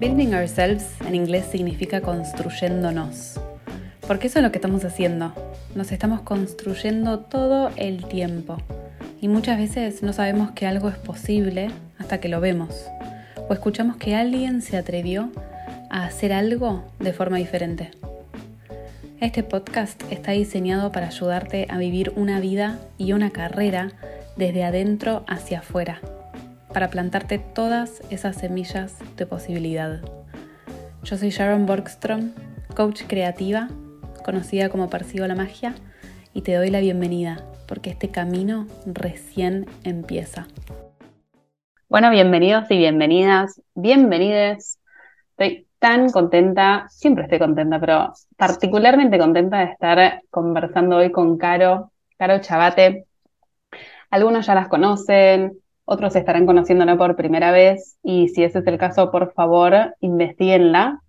Building ourselves en inglés significa construyéndonos. Porque eso es lo que estamos haciendo. Nos estamos construyendo todo el tiempo. Y muchas veces no sabemos que algo es posible hasta que lo vemos. O escuchamos que alguien se atrevió a hacer algo de forma diferente. Este podcast está diseñado para ayudarte a vivir una vida y una carrera desde adentro hacia afuera para plantarte todas esas semillas de posibilidad. Yo soy Sharon Borgstrom, coach creativa, conocida como Percibo la Magia, y te doy la bienvenida porque este camino recién empieza. Bueno, bienvenidos y bienvenidas, bienvenides. Estoy tan contenta, siempre estoy contenta, pero particularmente contenta de estar conversando hoy con Caro, Caro Chabate. Algunos ya las conocen, otros estarán conociéndola por primera vez y si ese es el caso, por favor, investiguenla.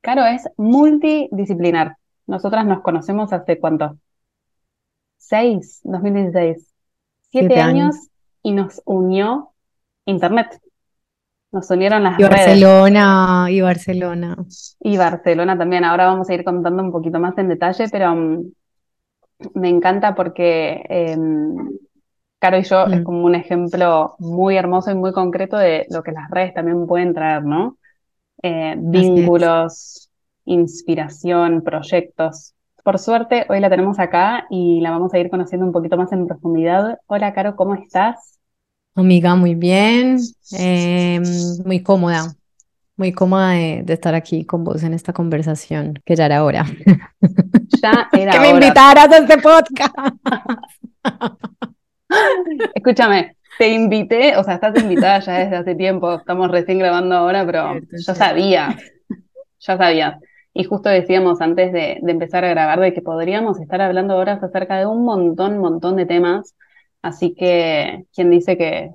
Caro es multidisciplinar. Nosotras nos conocemos hace cuánto? Seis, 2016. Siete, años. y nos unió Internet. Nos unieron las y Barcelona, y Barcelona. Y Barcelona también. Ahora vamos a ir contando un poquito más en detalle, pero mm, me encanta porque em, Caro y yo es mm. como un ejemplo muy hermoso y muy concreto de lo que las redes también pueden traer, ¿no? Eh, vínculos, inspiración, proyectos. Por suerte, hoy la tenemos acá y la vamos a ir conociendo un poquito más en profundidad. Hola, Caro, ¿cómo estás? Amiga, muy bien, em, muy cómoda, muy cómoda de, estar aquí con vos en esta conversación, que ya era hora. Ya era hora. que me invitaras a este podcast. Escúchame, te invité, o sea, estás invitada ya desde hace tiempo, estamos recién grabando ahora, pero yo sabía, ya sabía. Y justo decíamos antes de, empezar a grabar de que podríamos estar hablando horas acerca de un montón, montón de temas. Así que, ¿quién dice que,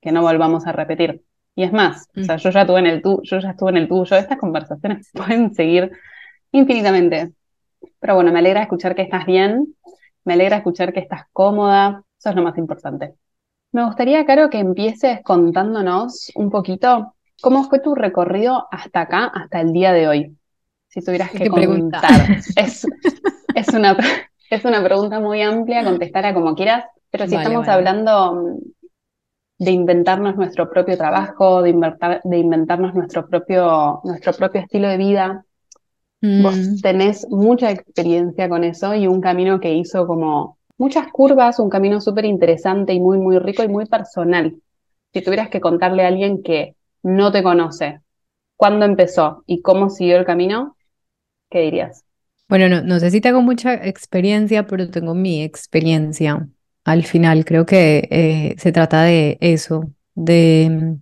que no volvamos a repetir? Y es más, o sea, yo ya estuve en el tu, yo ya estuve en el tuyo. Estas conversaciones pueden seguir infinitamente. Pero bueno, me alegra escuchar que estás bien, me alegra escuchar que estás cómoda, eso es lo más importante. Me gustaría, Caro, que empieces contándonos un poquito cómo fue tu recorrido hasta acá, hasta el día de hoy. Si tuvieras que preguntar. Es, es, una, es una pregunta muy amplia, contestar como quieras, pero si estamos hablando mm, de inventarnos nuestro propio trabajo, de, de inventarnos nuestro propio, nuestro propio estilo de vida, vos mm. tenés mucha experiencia con eso y un camino que hizo como muchas curvas, un camino súper interesante y muy, muy rico y muy personal. Si tuvieras que contarle a alguien que no te conoce, cuándo empezó y cómo siguió el camino, ¿qué dirías? Bueno, no, no sé si tengo mucha experiencia, pero tengo mi experiencia. Al final creo que eh, se trata de eso, de,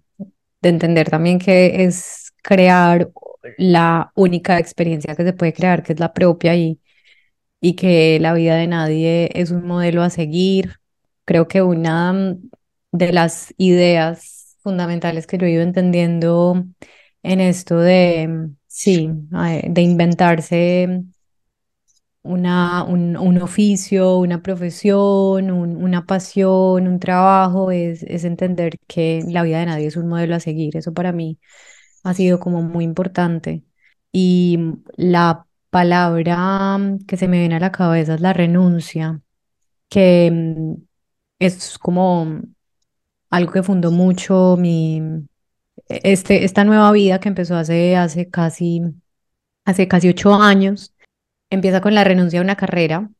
de entender también que es crear la única experiencia que se puede crear, que es la propia y, y que la vida de nadie es un modelo a seguir. Creo que una mm, de las ideas fundamentales que yo he ido entendiendo en esto de, mm, sí, de inventarse una, un, un oficio, una profesión, una pasión, un trabajo, es, es entender que la vida de nadie es un modelo a seguir. Eso para mí ha sido como muy importante. Y la palabra que se me viene a la cabeza es la renuncia, que mm, es como algo que fundó mucho mi, e, este, esta nueva vida que empezó hace, hace, casi, hace casi ocho años. Empieza con la renuncia a una carrera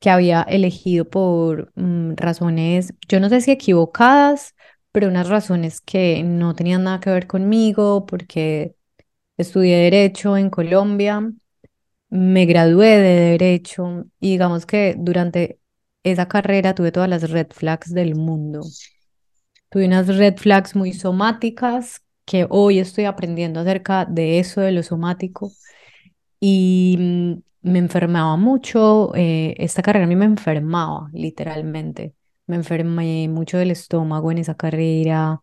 que había elegido por mm, razones, yo no sé si equivocadas, pero unas razones que no tenían nada que ver conmigo, porque estudié derecho en Colombia me gradué de derecho y digamos que durante esa carrera tuve todas las red flags del mundo. Tuve unas red flags muy somáticas que hoy estoy aprendiendo acerca de eso, de lo somático. Y mm, me enfermaba mucho, eh, esta carrera a mí me enfermaba, literalmente. Me enfermé mucho del estómago en esa carrera.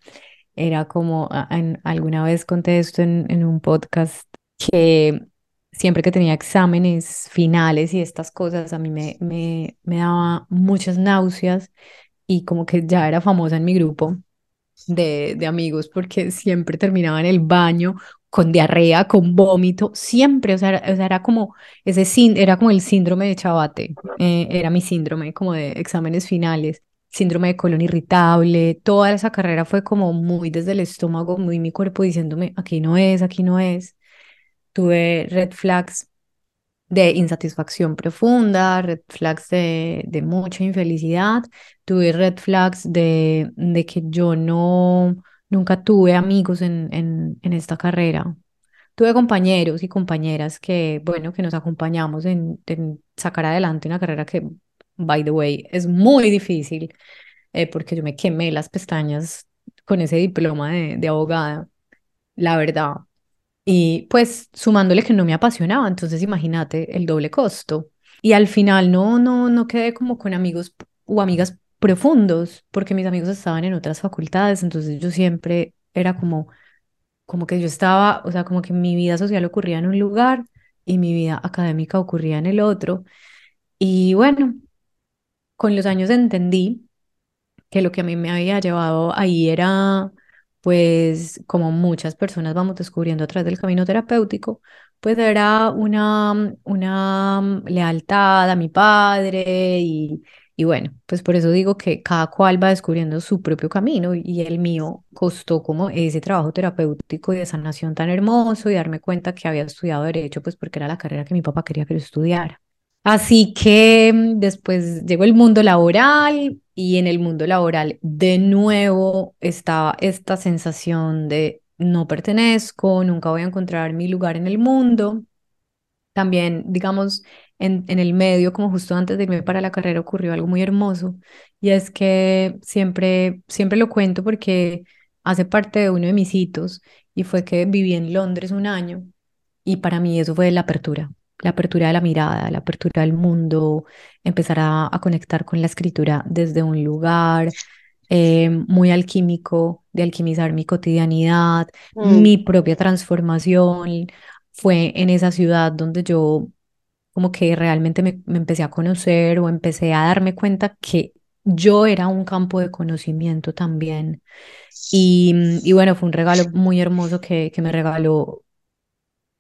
Era como, en, alguna vez conté esto en, en un podcast, que siempre que tenía exámenes finales y estas cosas, a mí me, me, me daba muchas náuseas y como que ya era famosa en mi grupo de, de amigos porque siempre terminaba en el baño con diarrea, con vómito, siempre, o sea, era, era como ese era como el síndrome de Chabate, eh, era mi síndrome como de exámenes finales, síndrome de colon irritable, toda esa carrera fue como muy desde el estómago, muy mi cuerpo diciéndome, aquí no es, aquí no es. Tuve red flags de insatisfacción profunda, red flags de, de mucha infelicidad, tuve red flags de, de que yo no, nunca tuve amigos en, en, esta carrera. Tuve compañeros y compañeras que, bueno, que nos acompañamos en, en sacar adelante una carrera que, by the way, es muy difícil, eh, porque yo me quemé las pestañas con ese diploma de, de abogada, la verdad. Y pues sumándole que no me apasionaba, entonces imagínate el doble costo. Y al final no, no, no quedé como con amigos o amigas profundos, porque mis amigos estaban en otras facultades, entonces yo siempre era como, como que yo estaba, o sea, como que mi vida social ocurría en un lugar y mi vida académica ocurría en el otro. Y bueno, con los años entendí que lo que a mí me había llevado ahí era pues como muchas personas vamos descubriendo a través del camino terapéutico, pues era una, una lealtad a mi padre y, y bueno, pues por eso digo que cada cual va descubriendo su propio camino y el mío costó como ese trabajo terapéutico y de sanación tan hermoso y darme cuenta que había estudiado derecho, pues porque era la carrera que mi papá quería que yo estudiara. Así que mm, después llegó el mundo laboral y en el mundo laboral de nuevo estaba esta sensación de no pertenezco, nunca voy a encontrar mi lugar en el mundo. También, digamos, en, en el medio, como justo antes de irme para la carrera, ocurrió algo muy hermoso y es que siempre, siempre lo cuento porque hace parte de uno de mis hitos y fue que viví en Londres un año y para mí eso fue la apertura la apertura de la mirada, la apertura del mundo, empezar a, conectar con la escritura desde un lugar eh, muy alquímico, de alquimizar mi cotidianidad, mm. mi propia transformación. Fue en esa ciudad donde yo como que realmente me, me empecé a conocer o empecé a darme cuenta que yo era un campo de conocimiento también. Y, y, bueno, fue un regalo muy hermoso que, que me regaló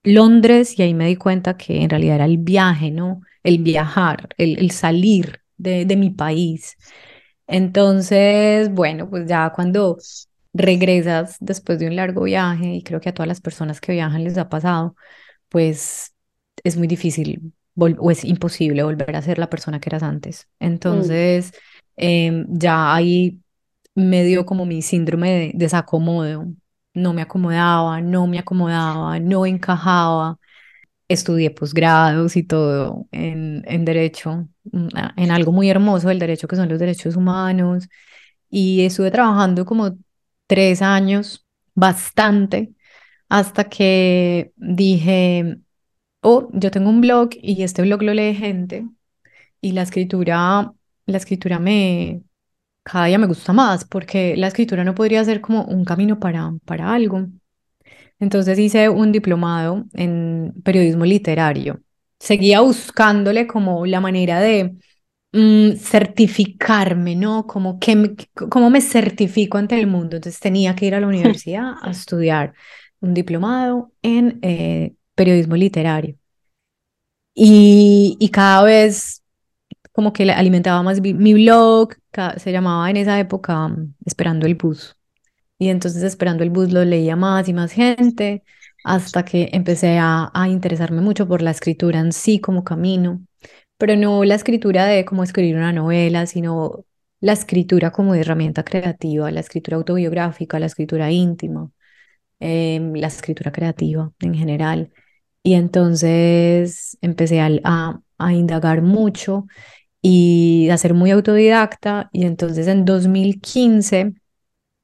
Londres y ahí me di cuenta que en realidad era el viaje, ¿no? El viajar, el, salir de, de mi país. Entonces, bueno, pues ya cuando regresas después de un largo viaje, y creo que a todas las personas que viajan les ha pasado, pues es muy difícil o es imposible volver a ser la persona que eras antes. Mm. Entonces, em, ya ahí me dio como mi síndrome de desacomodo, no me acomodaba, no me acomodaba, no encajaba. Estudié posgrados y todo en, en derecho, mm, en algo muy hermoso, el derecho que son los derechos humanos. Y estuve trabajando como tres años, bastante, hasta que dije, oh, yo tengo un blog y este blog lo lee gente y la escritura, la escritura me, cada día me gusta más porque la escritura no podría ser como un camino para, para algo. Entonces hice un diplomado en periodismo literario. Seguía buscándole como la manera de mm, certificarme, ¿no? Como que me, cómo me certifico ante el mundo. Entonces tenía que ir a la universidad a estudiar un diplomado en eh, periodismo literario. Y, y cada vez como que alimentaba más mi blog, se llamaba en esa época mm, Esperando el Bus. Y entonces Esperando el Bus lo leía más y más gente, hasta que empecé a, a interesarme mucho por la escritura en sí como camino, pero no la escritura de cómo escribir una novela, sino la escritura como herramienta creativa, la escritura autobiográfica, la escritura íntima, em, la escritura creativa en general. Y entonces empecé a, a, a indagar mucho y a ser muy autodidacta. Y entonces en 2015,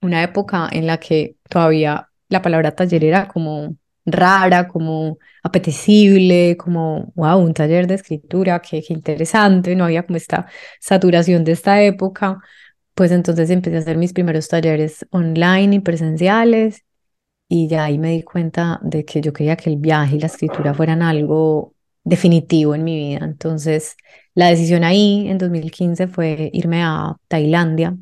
una época en la que todavía la palabra taller era como rara, como apetecible, como, wow, un taller de escritura, qué, qué interesante, no había como esta saturación de esta época, pues entonces empecé a hacer mis primeros talleres online y presenciales y ya ahí me di cuenta de que yo quería que el viaje y la escritura fueran algo definitivo en mi vida. Entonces, la decisión ahí en 2015 fue irme a Tailandia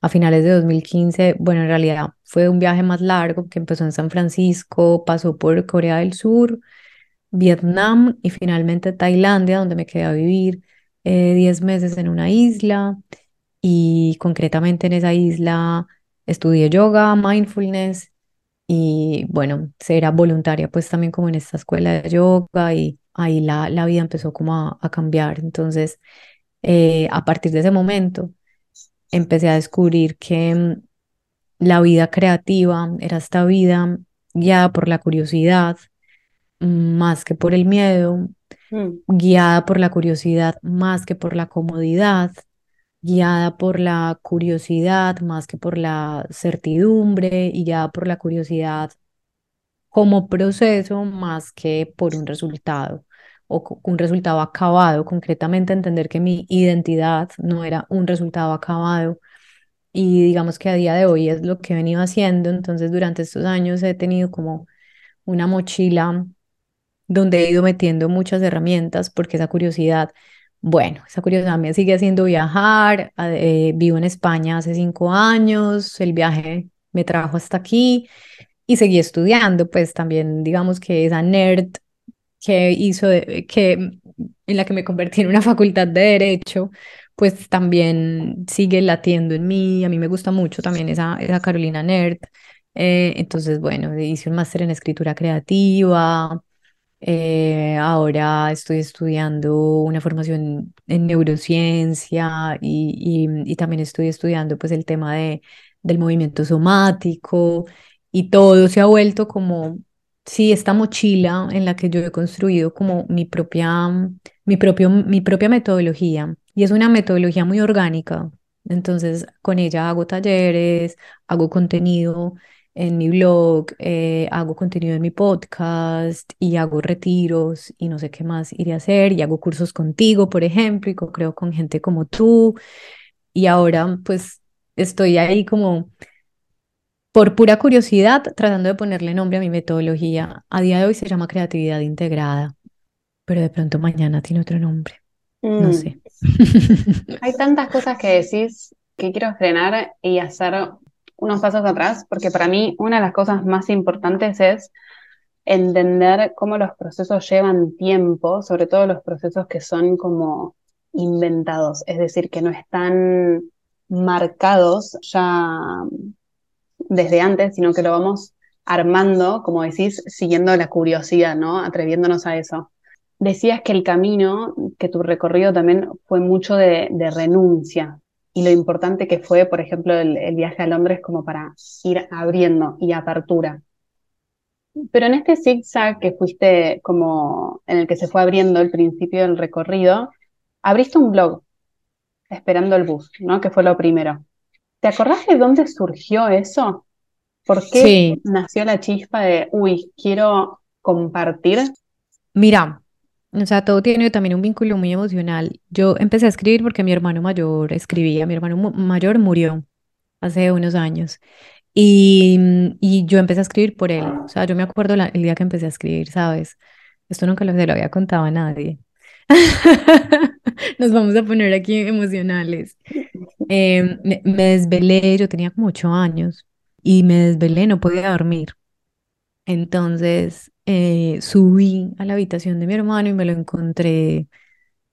a finales de 2015. Bueno, en realidad fue un viaje más largo que empezó en San Francisco, pasó por Corea del Sur, Vietnam y finalmente Tailandia, donde me quedé a vivir 10 eh, meses en una isla y concretamente en esa isla estudié yoga, mindfulness y bueno, era voluntaria pues también como en esta escuela de yoga y ahí la, la vida empezó como a, cambiar. Entonces, eh, a partir de ese momento, empecé a descubrir que mm, la vida creativa era esta vida guiada por la curiosidad mm, más que por el miedo, mm. guiada por la curiosidad más que por la comodidad, guiada por la curiosidad más que por la certidumbre y guiada por la curiosidad como proceso más que por un resultado o un resultado acabado, concretamente entender que mi identidad no era un resultado acabado. Y digamos que a día de hoy es lo que he venido haciendo, entonces durante estos años he tenido como una mochila donde he ido metiendo muchas herramientas porque esa curiosidad, bueno, esa curiosidad me sigue haciendo viajar, eh, vivo en España hace cinco años, el viaje me trajo hasta aquí y seguí estudiando, pues también digamos que esa nerd que hizo, que, en la que me convertí en una facultad de Derecho, pues también sigue latiendo en mí. A mí me gusta mucho también esa, esa Carolina Nerd. Eh, entonces, bueno, hice un máster en escritura creativa. Eh, ahora estoy estudiando una formación en neurociencia y, y, y, también estoy estudiando pues el tema de, del movimiento somático y todo se ha vuelto como sí, esta mochila en la que yo he construido como mi propia, mi propio, mi propia metodología. Y es una metodología muy orgánica. Entonces, con ella hago talleres, hago contenido en mi blog, eh, hago contenido en mi podcast y hago retiros y no sé qué más iré a hacer y hago cursos contigo, por ejemplo, y creo con gente como tú. Y ahora pues estoy ahí como por pura curiosidad, tratando de ponerle nombre a mi metodología. A día de hoy se llama creatividad integrada, pero de pronto mañana tiene otro nombre. No mm. sé. Hay tantas cosas que decís que quiero frenar y hacer unos pasos atrás, porque para mí una de las cosas más importantes es entender cómo los procesos llevan tiempo, sobre todo los procesos que son como inventados, es decir, que no están marcados ya desde antes, sino que lo vamos armando, como decís, siguiendo la curiosidad, ¿no? Atreviéndonos a eso. Decías que el camino, que tu recorrido también fue mucho de, renuncia y lo importante que fue, por ejemplo, el, viaje a Londres como para ir abriendo y apertura. Pero en este zigzag que fuiste como en el que se fue abriendo el principio del recorrido, abriste un blog, esperando el bus, ¿no? Que fue lo primero. ¿Te acordás de dónde surgió eso? ¿Por qué nació la chispa de, uy, quiero compartir? Mira, o sea, todo tiene también un vínculo muy emocional. Yo empecé a escribir porque mi hermano mayor escribía, mi hermano mayor murió hace unos años y, y, yo empecé a escribir por él. O sea, yo me acuerdo el día que empecé a escribir, ¿sabes? Esto nunca lo, se lo había contado a nadie. Nos vamos a poner aquí emocionales. Em, me, desvelé, yo tenía como ocho años y me desvelé, no podía dormir. Entonces eh, subí a la habitación de mi hermano y me lo encontré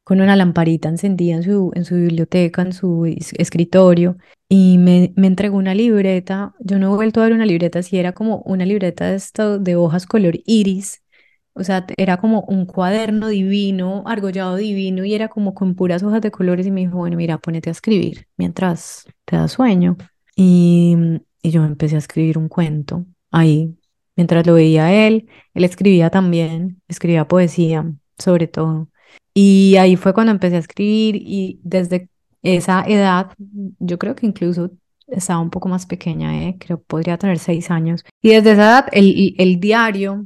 con una lamparita encendida en su, en su biblioteca, en su escritorio, y me, me entregó una libreta. Yo no he vuelto a ver una libreta, si era como una libreta de, de hojas color iris, o sea, era como un cuaderno divino, argollado divino, y era como con puras hojas de colores. Y me dijo, bueno, mira, ponete a escribir mientras te da sueño. Y, y yo empecé a escribir un cuento ahí, mientras lo veía él. Él escribía también, escribía poesía, sobre todo. Y ahí fue cuando empecé a escribir y desde esa edad, yo creo que incluso estaba un poco más pequeña, ¿eh? creo podría tener seis años. Y desde esa edad el, el diario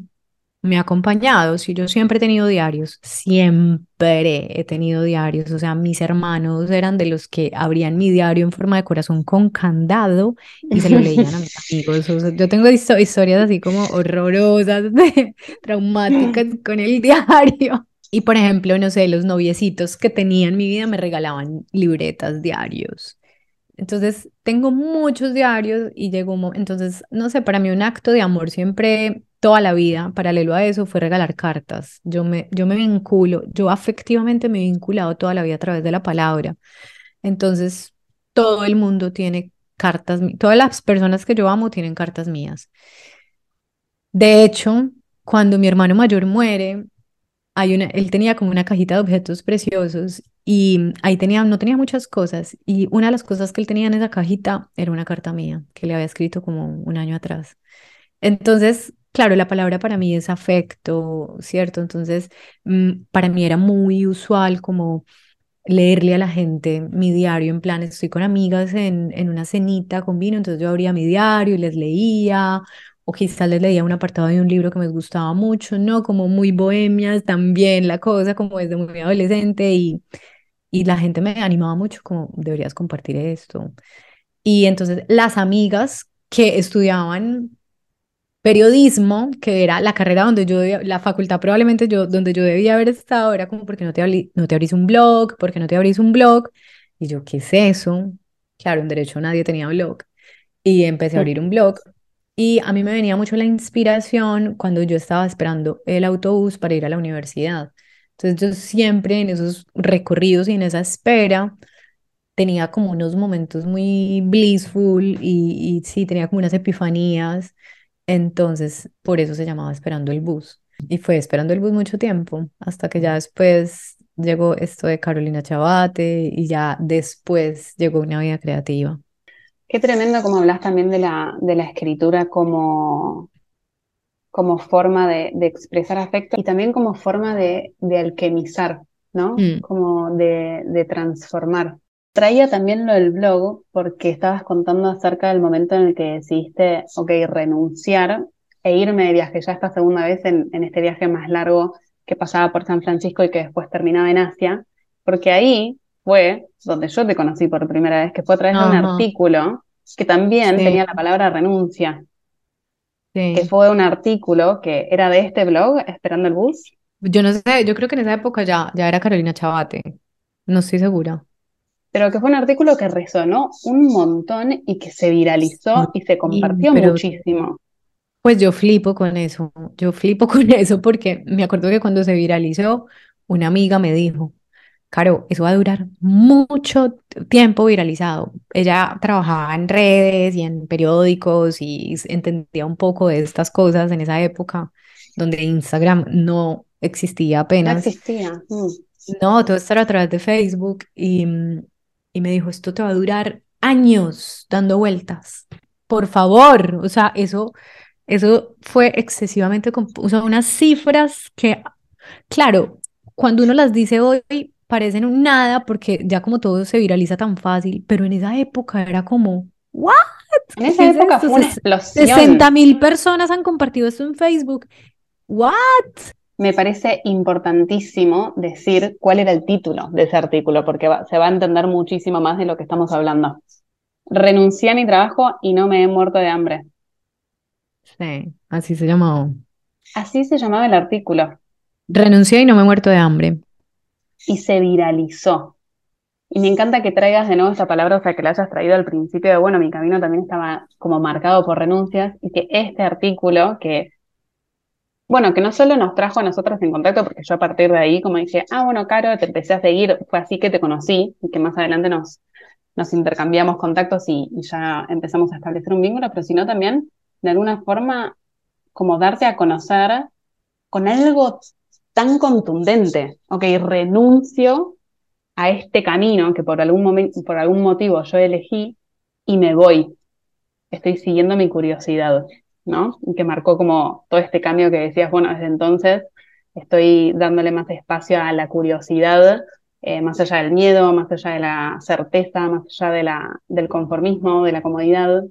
me ha acompañado. Si yo siempre he tenido diarios, siempre he tenido diarios. O sea, mis hermanos eran de los que abrían mi diario en forma de corazón con candado y se lo leían a mis amigos. yo tengo historias así como horrorosas, traumáticas con el diario. Y por ejemplo, no sé, los noviecitos que tenía en mi vida me regalaban libretas diarios. Entonces, tengo muchos diarios y llegó un entonces, no sé, para mí un acto de amor siempre, toda la vida, paralelo a eso, fue regalar cartas. Yo me, yo me vinculo, yo afectivamente me he vinculado toda la vida a través de la palabra. Entonces, todo el mundo tiene cartas, todas las personas que yo amo tienen cartas mías. De hecho, cuando mi hermano mayor muere, hay una, él tenía como una cajita de objetos preciosos y ahí tenía, no tenía muchas cosas y una de las cosas que él tenía en esa cajita era una carta mía que le había escrito como un año atrás. Entonces, claro, la palabra para mí es afecto, ¿cierto? Entonces, mm, para mí era muy usual como leerle a la gente mi diario, en plan, estoy con amigas en, en una cenita con vino, entonces yo abría mi diario y les leía, o quizás les leía un apartado de un libro que me gustaba mucho, ¿no? Como muy bohemias también la cosa, como desde muy adolescente y, y la gente me animaba mucho, como deberías compartir esto. Y entonces las amigas que estudiaban periodismo, que era la carrera donde yo, la facultad probablemente yo, donde yo debía haber estado, era como, ¿por qué no te, no te abrís un blog? ¿Por qué no te abrís un blog? Y yo, ¿qué es eso? Claro, en derecho nadie tenía blog. Y empecé a abrir un blog y a mí me venía mucho la inspiración cuando yo estaba esperando el autobús para ir a la universidad. Entonces yo siempre en esos recorridos y en esa espera tenía como unos momentos muy blissful y, y sí, tenía como unas epifanías. Entonces por eso se llamaba Esperando el Bus. Y fue esperando el bus mucho tiempo, hasta que ya después llegó esto de Carolina Chabate y ya después llegó una vida creativa. Qué tremendo como hablas también de la, de la escritura como, como forma de, expresar afecto y también como forma de, alquimizar, ¿no? Mm. Como de, de, transformar. Traía también lo del blog porque estabas contando acerca del momento en el que decidiste, ok, renunciar e irme de viaje, ya esta segunda vez en, en este viaje más largo que pasaba por San Francisco y que después terminaba en Asia, porque ahí fue donde yo te conocí por primera vez, que fue a través de un artículo que también tenía la palabra renuncia. Que fue un artículo que era de este blog, Esperando el Bus. Yo no sé, yo creo que en esa época ya, ya era Carolina Chabate. No estoy segura. Pero que fue un artículo que resonó un montón y que se viralizó y se compartió muchísimo. Pues yo flipo con eso, yo flipo con eso porque me acuerdo que cuando se viralizó, una amiga me dijo, Claro, eso va a durar mucho tiempo viralizado. Ella trabajaba en redes y en periódicos y entendía un poco de estas cosas en esa época donde Instagram no existía apenas. No existía. Mm. No, todo esto era a través de Facebook y, y me dijo, esto te va a durar años dando vueltas. Por favor, o sea, eso, eso fue excesivamente, o sea, unas cifras que, claro, cuando uno las dice hoy, parecen un nada porque ya como todo se viraliza tan fácil, pero en esa época era como, ¿what? En esa época fue una explosión. 60 mil personas han compartido esto en Facebook. ¿What? Me parece importantísimo decir cuál era el título de ese artículo, porque se va a entender muchísimo más de lo que estamos hablando. Renuncié a mi trabajo y no me he muerto de hambre. Sí, así se llamaba. Así se llamaba el artículo. Renuncié y no me he muerto de hambre y se viralizó. Y me encanta que traigas de nuevo esta palabra, o sea, que la hayas traído al principio de, bueno, mi camino también estaba como marcado por renuncias y que este artículo que, bueno, que no solo nos trajo a nosotros en contacto, porque yo a partir de ahí como dije, ah, bueno, Caro, te empecé a seguir, fue así que te conocí y que más adelante nos, nos intercambiamos contactos y, y ya empezamos a establecer un vínculo, pero sino también de alguna forma como darte a conocer con algo tan contundente, ok, renuncio a este camino que por algún, por algún motivo yo elegí y me voy. Estoy siguiendo mi curiosidad, ¿no? Y que marcó como todo este cambio que decías, bueno, desde entonces estoy dándole más espacio a la curiosidad, eh, más allá del miedo, más allá de la certeza, más allá de la, del conformismo, de la comodidad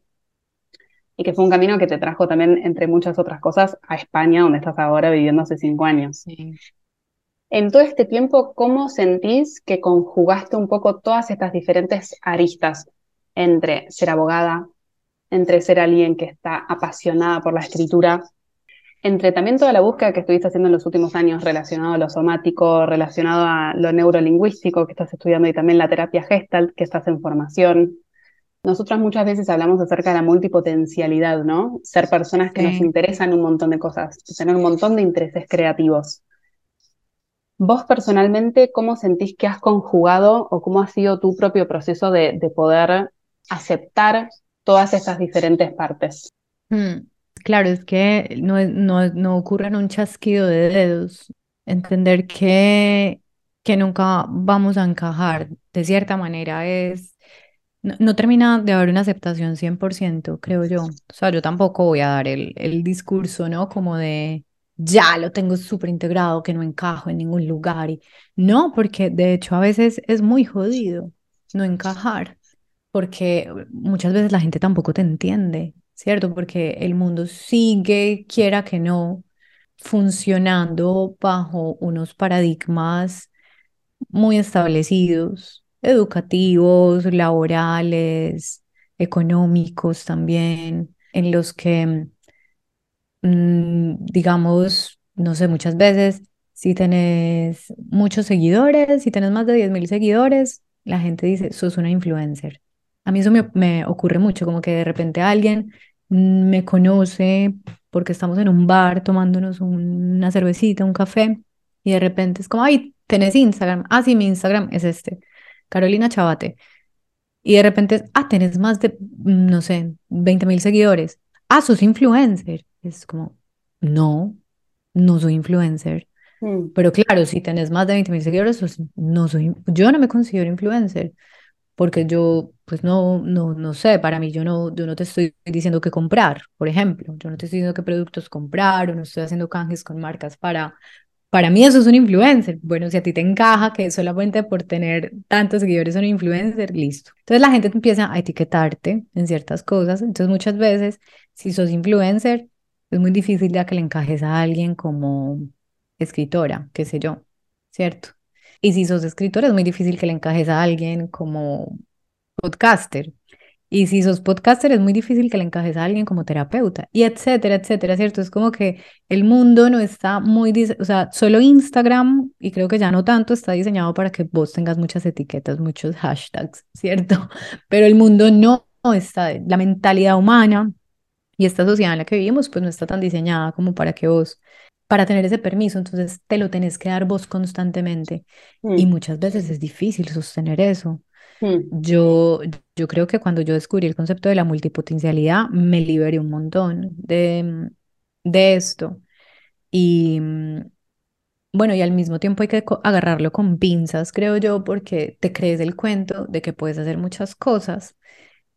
y que fue un camino que te trajo también, entre muchas otras cosas, a España, donde estás ahora viviendo hace cinco años. En todo este tiempo, ¿cómo sentís que conjugaste un poco todas estas diferentes aristas entre ser abogada, entre ser alguien que está apasionada por la escritura, entre también toda la búsqueda que estuviste haciendo en los últimos años relacionado a lo somático, relacionado a lo neurolingüístico que estás estudiando y también la terapia gestalt que estás en formación, nosotras muchas veces hablamos acerca de la multipotencialidad, ¿no? Ser personas que nos interesan un montón de cosas, tener un montón de intereses creativos. Vos personalmente, ¿cómo sentís que has conjugado o cómo ha sido tu propio proceso de, poder aceptar todas estas diferentes partes? Hmm, claro, es que no, no, no en un chasquido de dedos. Entender que, que nunca vamos a encajar de cierta manera es no, termina de haber una aceptación 100%, creo yo. O sea, yo tampoco voy a dar el, el discurso, ¿no? Como de, ya lo tengo súper integrado, que no encajo en ningún lugar. Y no, porque de hecho a veces es muy jodido no encajar, porque muchas veces la gente tampoco te entiende, ¿cierto? Porque el mundo sigue, quiera que no, funcionando bajo unos paradigmas muy establecidos, educativos, laborales, económicos también, en los que Mm, digamos, no sé, muchas veces, si tenés muchos seguidores, si tenés más de 10.000 seguidores, la gente dice, sos una influencer. A mí eso me, me ocurre mucho, como que de repente alguien me conoce porque estamos en un bar tomándonos una cervecita, un café, y de repente es como, ay, tenés Instagram. Ah, sí, mi Instagram es este, Carolina Chabate. Y de repente, ah, tenés más de, no sé, 20.000 seguidores. Ah, sos influencer. Es como, no, no soy influencer. Mm. Pero claro, si tenés más de 20 mil seguidores, pues no soy, yo no me considero influencer, porque yo, pues no, no, no sé, para mí yo no, yo no te estoy diciendo qué comprar, por ejemplo, yo no te estoy diciendo qué productos comprar o no estoy haciendo canjes con marcas para, para mí eso es un influencer. Bueno, si a ti te encaja que solamente por tener tantos seguidores son influencer, listo. Entonces la gente empieza a etiquetarte en ciertas cosas, entonces muchas veces, si sos influencer, es muy difícil ya que le encajes a alguien como escritora, qué sé yo, ¿cierto? Y si sos escritora, es muy difícil que le encajes a alguien como podcaster. Y si sos podcaster, es muy difícil que le encajes a alguien como terapeuta, y etcétera, etcétera, ¿cierto? Es como que el mundo no está muy, o sea, solo Instagram, y creo que ya no tanto, está diseñado para que vos tengas muchas etiquetas, muchos hashtags, ¿cierto? Pero el mundo no está, la mentalidad humana y esta sociedad en la que vivimos, pues no está tan diseñada como para que vos, para tener ese permiso, entonces te lo tenés que dar vos constantemente. Y mm. muchas veces es difícil sostener eso. Mm. Yo, yo creo que cuando yo descubrí el concepto de la multipotencialidad, me liberé un montón de, de esto. Y bueno, y al mismo tiempo hay que agarrarlo con pinzas, creo yo, porque te crees el cuento de que puedes hacer muchas cosas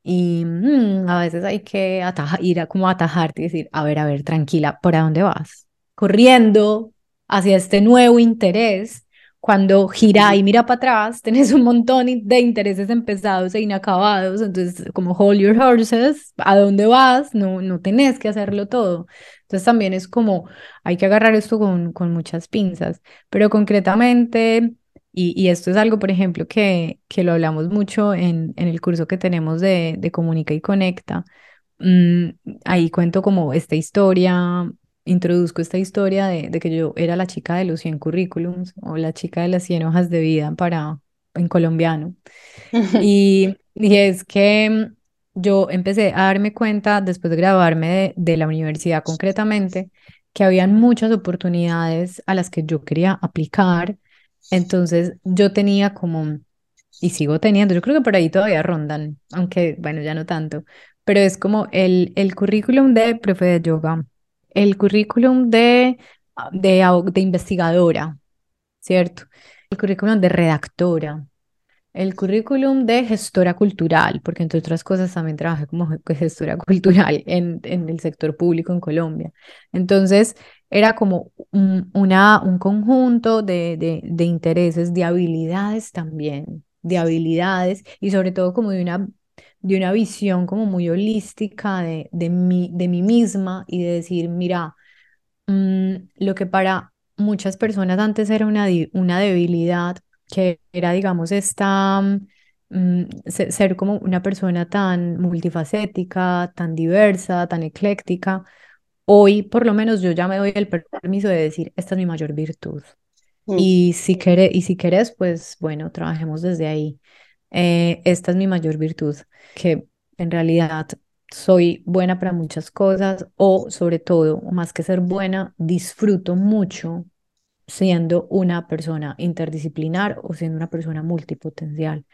y mm, a veces hay que ir a como atajarte y decir, a ver, a ver, tranquila, ¿por dónde vas? Corriendo hacia este nuevo interés. Cuando gira y mira para atrás, tenés un montón de intereses empezados e inacabados. Entonces, como hold your horses, ¿a dónde vas? No, no tenés que hacerlo todo. Entonces, también es como, hay que agarrar esto con, con muchas pinzas. Pero concretamente, y, esto es algo, por ejemplo, que, que lo hablamos mucho en, en el curso que tenemos de, de Comunica y Conecta. Mm, ahí cuento como esta historia, introduzco esta historia de, de, que yo era la chica de los 100 currículums o la chica de las 100 hojas de vida para, en colombiano. y, y es que yo empecé a darme cuenta, después de graduarme de, de la universidad concretamente, que habían muchas oportunidades a las que yo quería aplicar entonces yo tenía como, y sigo teniendo, yo creo que por ahí todavía rondan, aunque bueno, ya no tanto, pero es como el, el currículum de profe de yoga, el currículum de, de, investigadora, ¿cierto? El currículum de redactora, el currículum de gestora cultural, porque entre otras cosas también trabajé como gestora cultural en, en el sector público en Colombia. Entonces, era como un, un conjunto de, de intereses, de habilidades también, de habilidades y sobre todo como de una de una visión como muy holística de, de, mí, de mí misma y de decir, mira, mm, lo que para muchas personas antes era una, una debilidad, que era, digamos, esta, mm, ser como una persona tan multifacética, tan diversa, tan ecléctica, hoy por lo menos yo ya me doy el permiso de decir, esta es mi mayor virtud. Mm. Y si, quiere, y si quieres, pues bueno, trabajemos desde ahí. Eh, esta es mi mayor virtud, que en realidad soy buena para muchas cosas o sobre todo, más que ser buena, disfruto mucho siendo una persona interdisciplinar o siendo una persona multipotencial.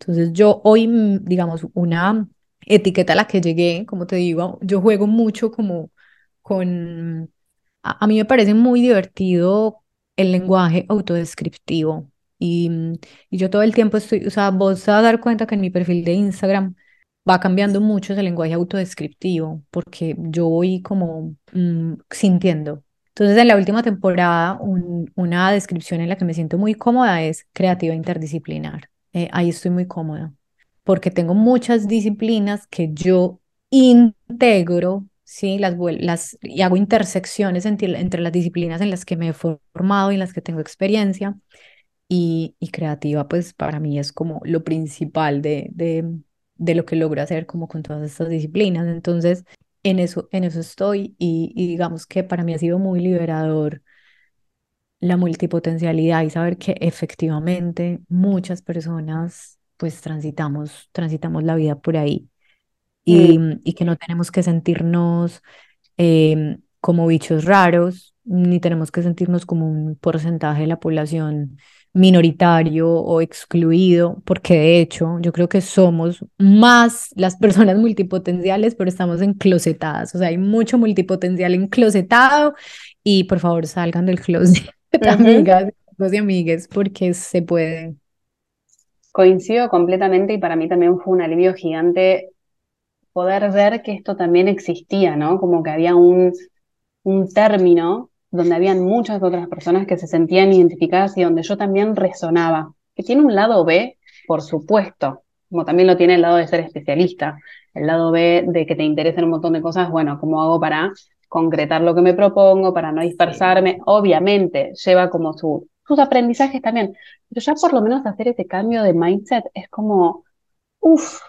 Entonces yo hoy, mm, digamos, una etiqueta a la que llegué, como te digo, yo juego mucho como con, a, mí me parece muy divertido el lenguaje autodescriptivo y, y, yo todo el tiempo estoy, o sea, vos vas a dar cuenta que en mi perfil de Instagram va cambiando mucho ese lenguaje autodescriptivo porque yo voy como mm, sintiendo. Entonces, en la última temporada, una descripción en la que me siento muy cómoda es creativa interdisciplinar. Eh, ahí estoy muy cómoda porque tengo muchas disciplinas que yo integro, ¿sí? Las, las, y hago intersecciones entre, entre las disciplinas en las que me he formado y en las que tengo experiencia. Y, y creativa, pues para mí es como lo principal de, de, de lo que logro hacer como con todas estas disciplinas. Entonces, en eso, en eso estoy y, y digamos que para mí ha sido muy liberador la multipotencialidad y saber que efectivamente muchas personas pues transitamos, transitamos la vida por ahí y, mm. y que no tenemos que sentirnos em, como bichos raros, ni tenemos que sentirnos como un porcentaje de la población minoritario o excluido, porque de hecho yo creo que somos más las personas multipotenciales, pero estamos enclosetadas, o sea, hay mucho multipotencial enclosetado y por favor salgan del closet, amigas, y amigues, porque se puede. Coincido completamente y para mí también fue un alivio gigante poder ver que esto también existía, ¿no? Como que había un, un término donde habían muchas otras personas que se sentían identificadas y donde yo también resonaba, que tiene un lado B, por supuesto, como también lo tiene el lado de ser especialista, el lado B de que te interesen un montón de cosas, bueno, ¿cómo hago para concretar lo que me propongo, para no dispersarme? Obviamente, lleva como su, sus aprendizajes también, pero ya por lo menos hacer ese cambio de mindset es como, uff,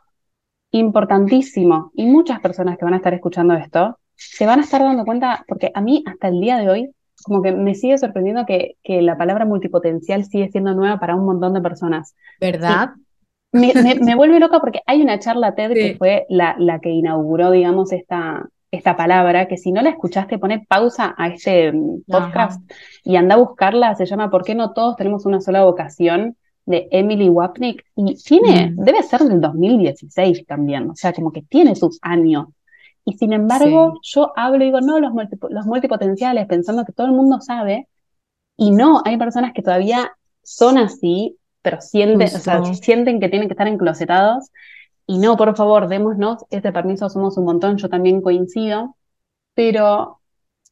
importantísimo. Y muchas personas que van a estar escuchando esto se van a estar dando cuenta, porque a mí hasta el día de hoy, como que me sigue sorprendiendo que, que la palabra multipotencial sigue siendo nueva para un montón de personas. ¿Verdad? Me, me, vuelve loca porque hay una charla TED que fue la, la que inauguró, digamos, esta, esta palabra, que si no la escuchaste, pone pausa a este mm, podcast y anda a buscarla, se llama ¿Por qué no todos tenemos una sola vocación? de Emily Wapnick, y tiene, mm. debe ser del 2016 también, o sea, como que tiene sus años. Y sin embargo, yo hablo y digo, no, los, los multipotenciales, pensando que todo el mundo sabe, y no, hay personas que todavía son así, pero sienten, o sea, sienten que tienen que estar enclosetados, y no, por favor, démonos este permiso, somos un montón, yo también coincido, pero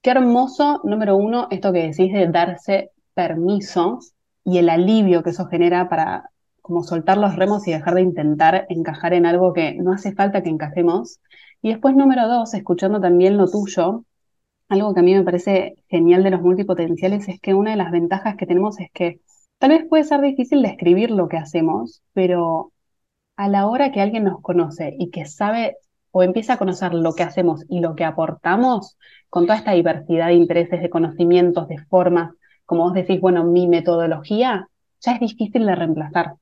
qué hermoso, número uno, esto que decís de darse permiso y el alivio que eso genera para como soltar los remos y dejar de intentar encajar en algo que no hace falta que encajemos. Y después, número dos, escuchando también lo tuyo, algo que a mí me parece genial de los multipotenciales es que una de las ventajas que tenemos es que tal vez puede ser difícil describir lo que hacemos, pero a la hora que alguien nos conoce y que sabe o empieza a conocer lo que hacemos y lo que aportamos con toda esta diversidad de intereses, de conocimientos, de formas, como vos decís, bueno, mi metodología, ya es difícil de reemplazar.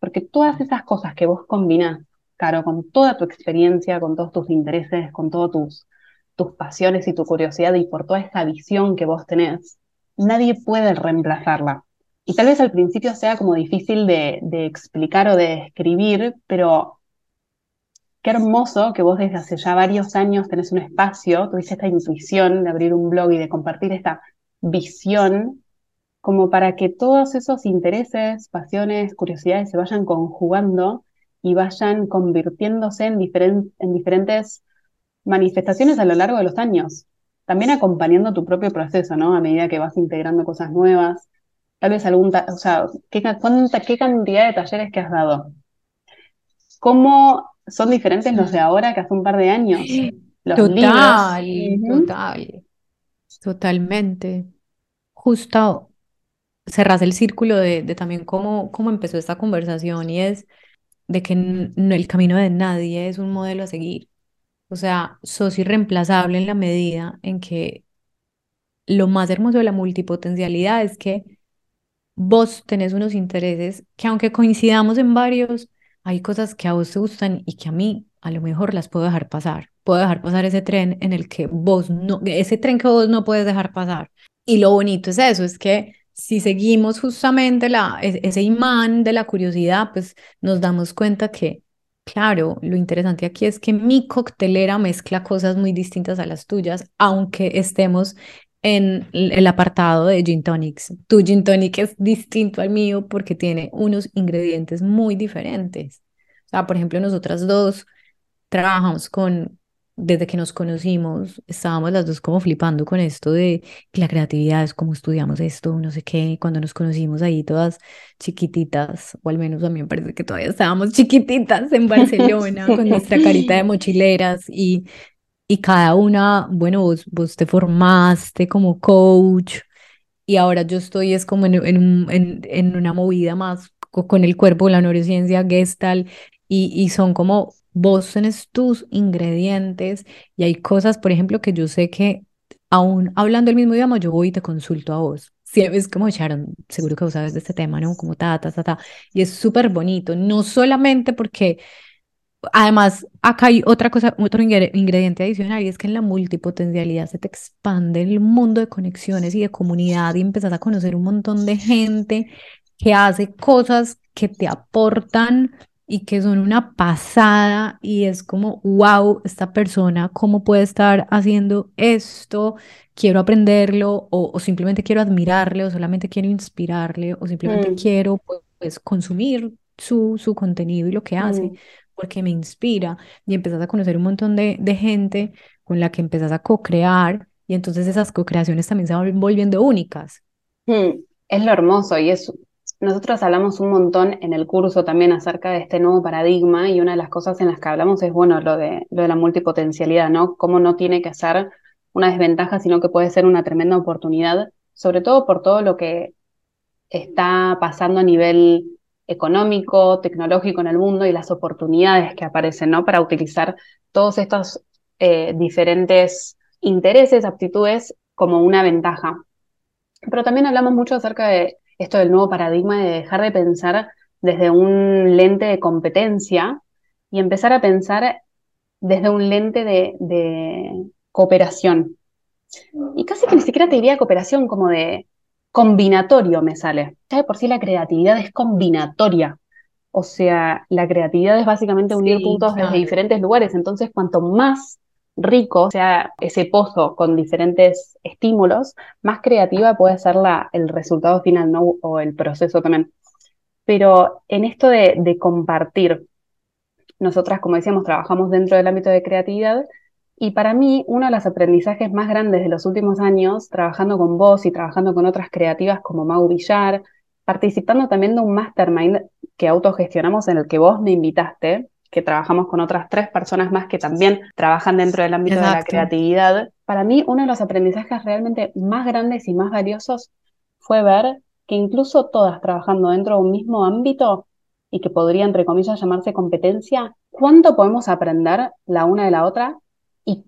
Porque todas esas cosas que vos combinás Claro, con toda tu experiencia, con todos tus intereses, con todas tus, tus pasiones y tu curiosidad y por toda esa visión que vos tenés, nadie puede reemplazarla. Y tal vez al principio sea como difícil de, de explicar o de describir, pero qué hermoso que vos desde hace ya varios años tenés un espacio, tuviste esta intuición de abrir un blog y de compartir esta visión, como para que todos esos intereses, pasiones, curiosidades se vayan conjugando y vayan convirtiéndose en, en diferentes manifestaciones a lo largo de los años. También acompañando tu propio proceso, ¿no? A medida que vas integrando cosas nuevas. Tal vez algún, o sea, ¿qué, cuánta, ¿qué cantidad de talleres que has dado? ¿Cómo son diferentes los de ahora que hace un par de años? Los total, total, totalmente. Justo cerras el círculo de, de también cómo, cómo empezó esta conversación y es de que el camino de nadie es un modelo a seguir. O sea, sos irreemplazable en la medida en que lo más hermoso de la multipotencialidad es que vos tenés unos intereses que aunque coincidamos en varios, hay cosas que a vos te gustan y que a mí a lo mejor las puedo dejar pasar. Puedo dejar pasar ese tren en el que vos no, ese tren que vos no puedes dejar pasar. Y lo bonito es eso, es que si seguimos justamente la, ese imán de la curiosidad, pues nos damos cuenta que, claro, lo interesante aquí es que mi coctelera mezcla cosas muy distintas a las tuyas, aunque estemos en el apartado de gin tonics. Tu gin tonic es distinto al mío porque tiene unos ingredientes muy diferentes. O sea, por ejemplo, nosotras dos trabajamos con, desde que nos conocimos, estábamos las dos como flipando con esto de la creatividad, es como estudiamos esto, no sé qué, cuando nos conocimos ahí todas chiquititas, o al menos a mí me parece que todavía estábamos chiquititas en Barcelona con nuestra carita de mochileras y, y cada una, bueno, vos, vos te formaste como coach y ahora yo estoy es como en, en, en, en una movida más con el cuerpo, la neurociencia, Gestalt, y, y son como vos tenés tus ingredientes y hay cosas, por ejemplo, que yo sé que aún hablando el mismo idioma, yo voy y te consulto a vos. Sí, es como Sharon, seguro que vos sabes de este tema, ¿no? Como ta, ta, ta, ta. Y es súper bonito, no solamente porque, además, acá hay otra cosa, otro ingrediente adicional, y es que en la multipotencialidad se te expande el mundo de conexiones y de comunidad y empezás a conocer un montón de gente que hace cosas que te aportan y que son una pasada y es como, wow, esta persona, ¿cómo puede estar haciendo esto? Quiero aprenderlo o, simplemente quiero admirarle o solamente quiero inspirarle o simplemente mm. quiero pues consumir su, su contenido y lo que hace mm. porque me inspira y empezás a conocer un montón de, de gente con la que empezás a co-crear y entonces esas co-creaciones también se van volviendo únicas. Mm. Es lo hermoso y es nosotros hablamos un montón en el curso también acerca de este nuevo paradigma y una de las cosas en las que hablamos es, bueno, lo de, la multipotencialidad, ¿no? Cómo no tiene que ser una desventaja, sino que puede ser una tremenda oportunidad, sobre todo por todo lo que está pasando a nivel económico, tecnológico en el mundo y las oportunidades que aparecen, ¿no? Para utilizar todos estos eh, diferentes intereses, aptitudes como una ventaja. Pero también hablamos mucho acerca de esto del nuevo paradigma de dejar de pensar desde un lente de competencia y empezar a pensar desde un lente de, cooperación. Y casi que ni siquiera te diría cooperación, como de combinatorio me sale. Ya de por sí la creatividad es combinatoria. O sea, la creatividad es básicamente unir puntos desde diferentes lugares. Entonces, cuanto más rico sea ese pozo con diferentes estímulos, más creativa puede ser la, el resultado final ¿no? o el proceso también. Pero en esto de, de compartir, nosotras, como decíamos, trabajamos dentro del ámbito de creatividad y para mí, uno de los aprendizajes más grandes de los últimos años, trabajando con vos y trabajando con otras creativas como Mau Villar, participando también de un mastermind que autogestionamos en el que vos me invitaste, que trabajamos con otras tres personas más que también trabajan dentro del ámbito de la creatividad, para mí uno de los aprendizajes realmente más grandes y más valiosos fue ver que incluso todas trabajando dentro de un mismo ámbito y que podría, entre comillas, llamarse competencia, cuánto podemos aprender la una de la otra y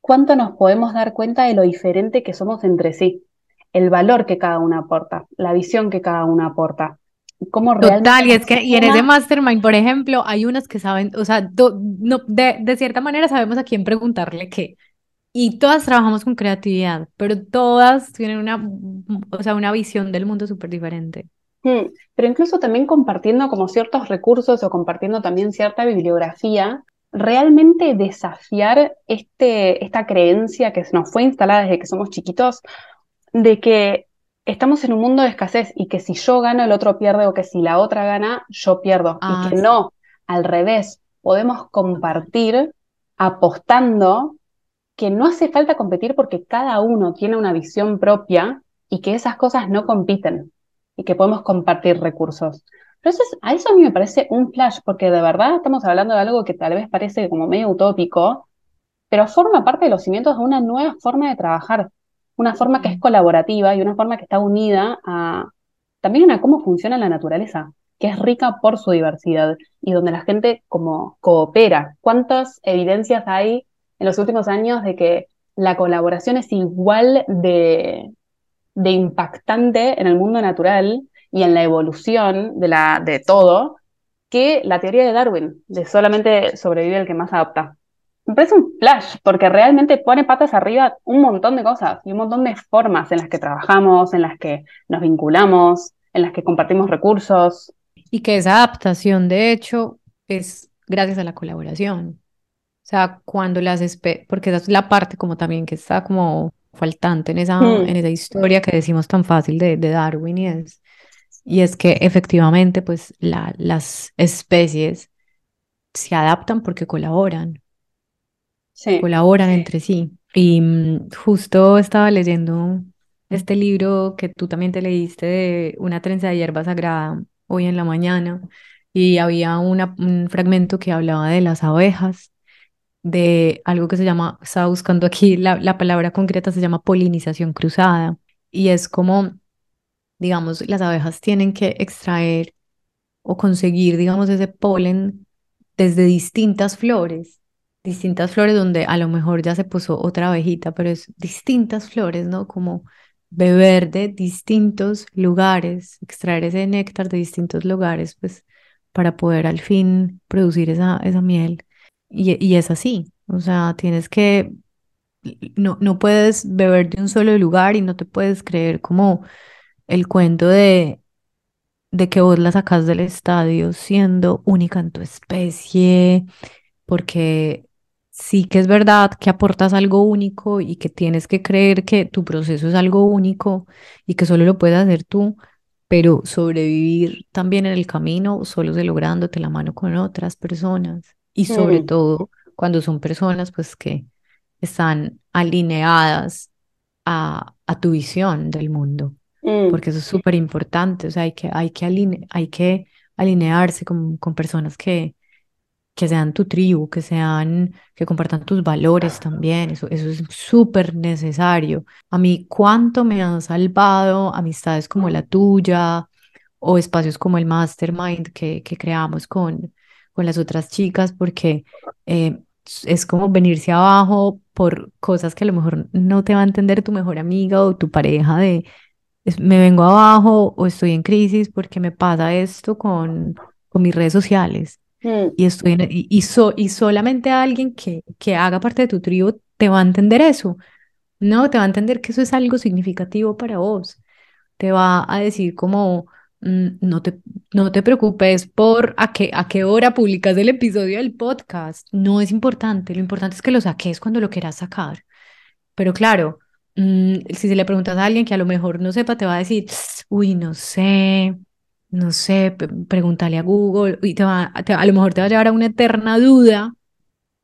cuánto nos podemos dar cuenta de lo diferente que somos entre sí, el valor que cada una aporta, la visión que cada una aporta. Total, y es que y en ese mastermind, por ejemplo, hay unas que saben, o sea, no, de, de, cierta manera sabemos a quién preguntarle qué. Y todas trabajamos con creatividad, pero todas tienen una, o sea, una visión del mundo súper diferente. Hmm, pero incluso también compartiendo como ciertos recursos o compartiendo también cierta bibliografía, realmente desafiar este, esta creencia que nos fue instalada desde que somos chiquitos de que estamos en un mundo de escasez y que si yo gano, el otro pierde o que si la otra gana, yo pierdo. y ah, que no, al revés, podemos compartir apostando que no hace falta competir porque cada uno tiene una visión propia y que esas cosas no compiten y que podemos compartir recursos. Entonces, a eso a mí me parece un flash, porque de verdad estamos hablando de algo que tal vez parece como medio utópico, pero forma parte de los cimientos de una nueva forma de trabajar una forma que es colaborativa y una forma que está unida a también a cómo funciona la naturaleza, que es rica por su diversidad y donde la gente como coopera. ¿Cuántas evidencias hay en los últimos años de que la colaboración es igual de, de impactante en el mundo natural y en la evolución de, la, de todo que la teoría de Darwin, de solamente sobrevive el que más adapta. Me parece un flash, porque realmente pone patas arriba un montón de cosas y un montón de formas en las que trabajamos, en las que nos vinculamos, en las que compartimos recursos. Y que esa adaptación, de hecho, es gracias a la colaboración. O sea, cuando las porque esa es la parte como también que está como faltante en esa, hmm. en esa historia que decimos tan fácil de, de Darwin y es, y es que efectivamente pues la, las especies se adaptan porque colaboran, sí. colaboran entre sí. Y mm, justo estaba leyendo este libro que tú también te leíste de una trenza de hierba sagrada hoy en la mañana y había una, un fragmento que hablaba de las abejas, de algo que se llama, estaba buscando aquí la, la palabra concreta, se llama polinización cruzada y es como, digamos, las abejas tienen que extraer o conseguir, digamos, ese polen desde distintas flores distintas flores donde a lo mejor ya se puso otra abejita, pero es distintas flores, ¿no? Como beber de distintos lugares, extraer ese néctar de distintos lugares, pues para poder al fin producir esa, esa miel. Y, y es así, o sea, tienes que, no, no puedes beber de un solo lugar y no te puedes creer como el cuento de, de que vos la sacas del estadio siendo única en tu especie, porque sí que es verdad que aportas algo único y que tienes que creer que tu proceso es algo único y que solo lo puedes hacer tú, pero sobrevivir también en el camino solo se lográndote la mano con otras personas y sobre mm. todo cuando son personas pues que están alineadas a, a tu visión del mundo, mm. porque eso es súper importante, o sea, hay que, hay que, hay que alinearse con, con personas que, que sean tu tribu, que sean, que compartan tus valores también, eso, eso es súper necesario. A mí, ¿cuánto me han salvado amistades como la tuya o espacios como el Mastermind que, que creamos con, con las otras chicas? Porque eh, es como venirse abajo por cosas que a lo mejor no te va a entender tu mejor amiga o tu pareja de me vengo abajo o estoy en crisis porque me pasa esto con, con mis redes sociales Mm. Y, estoy y, y, solamente alguien que, que haga parte de tu tribu te va a entender eso. No, te va a entender que eso es algo significativo para vos. Te va a decir como, mm, no, te, no te preocupes por a qué, a qué hora publicas el episodio del podcast. No es importante. Lo importante es que lo saques cuando lo quieras sacar. Pero claro, mm, si se le preguntas a alguien que a lo mejor no sepa, te va a decir, uy, no sé, no sé, pregúntale a Google y te va, a lo mejor te va a llevar a una eterna duda,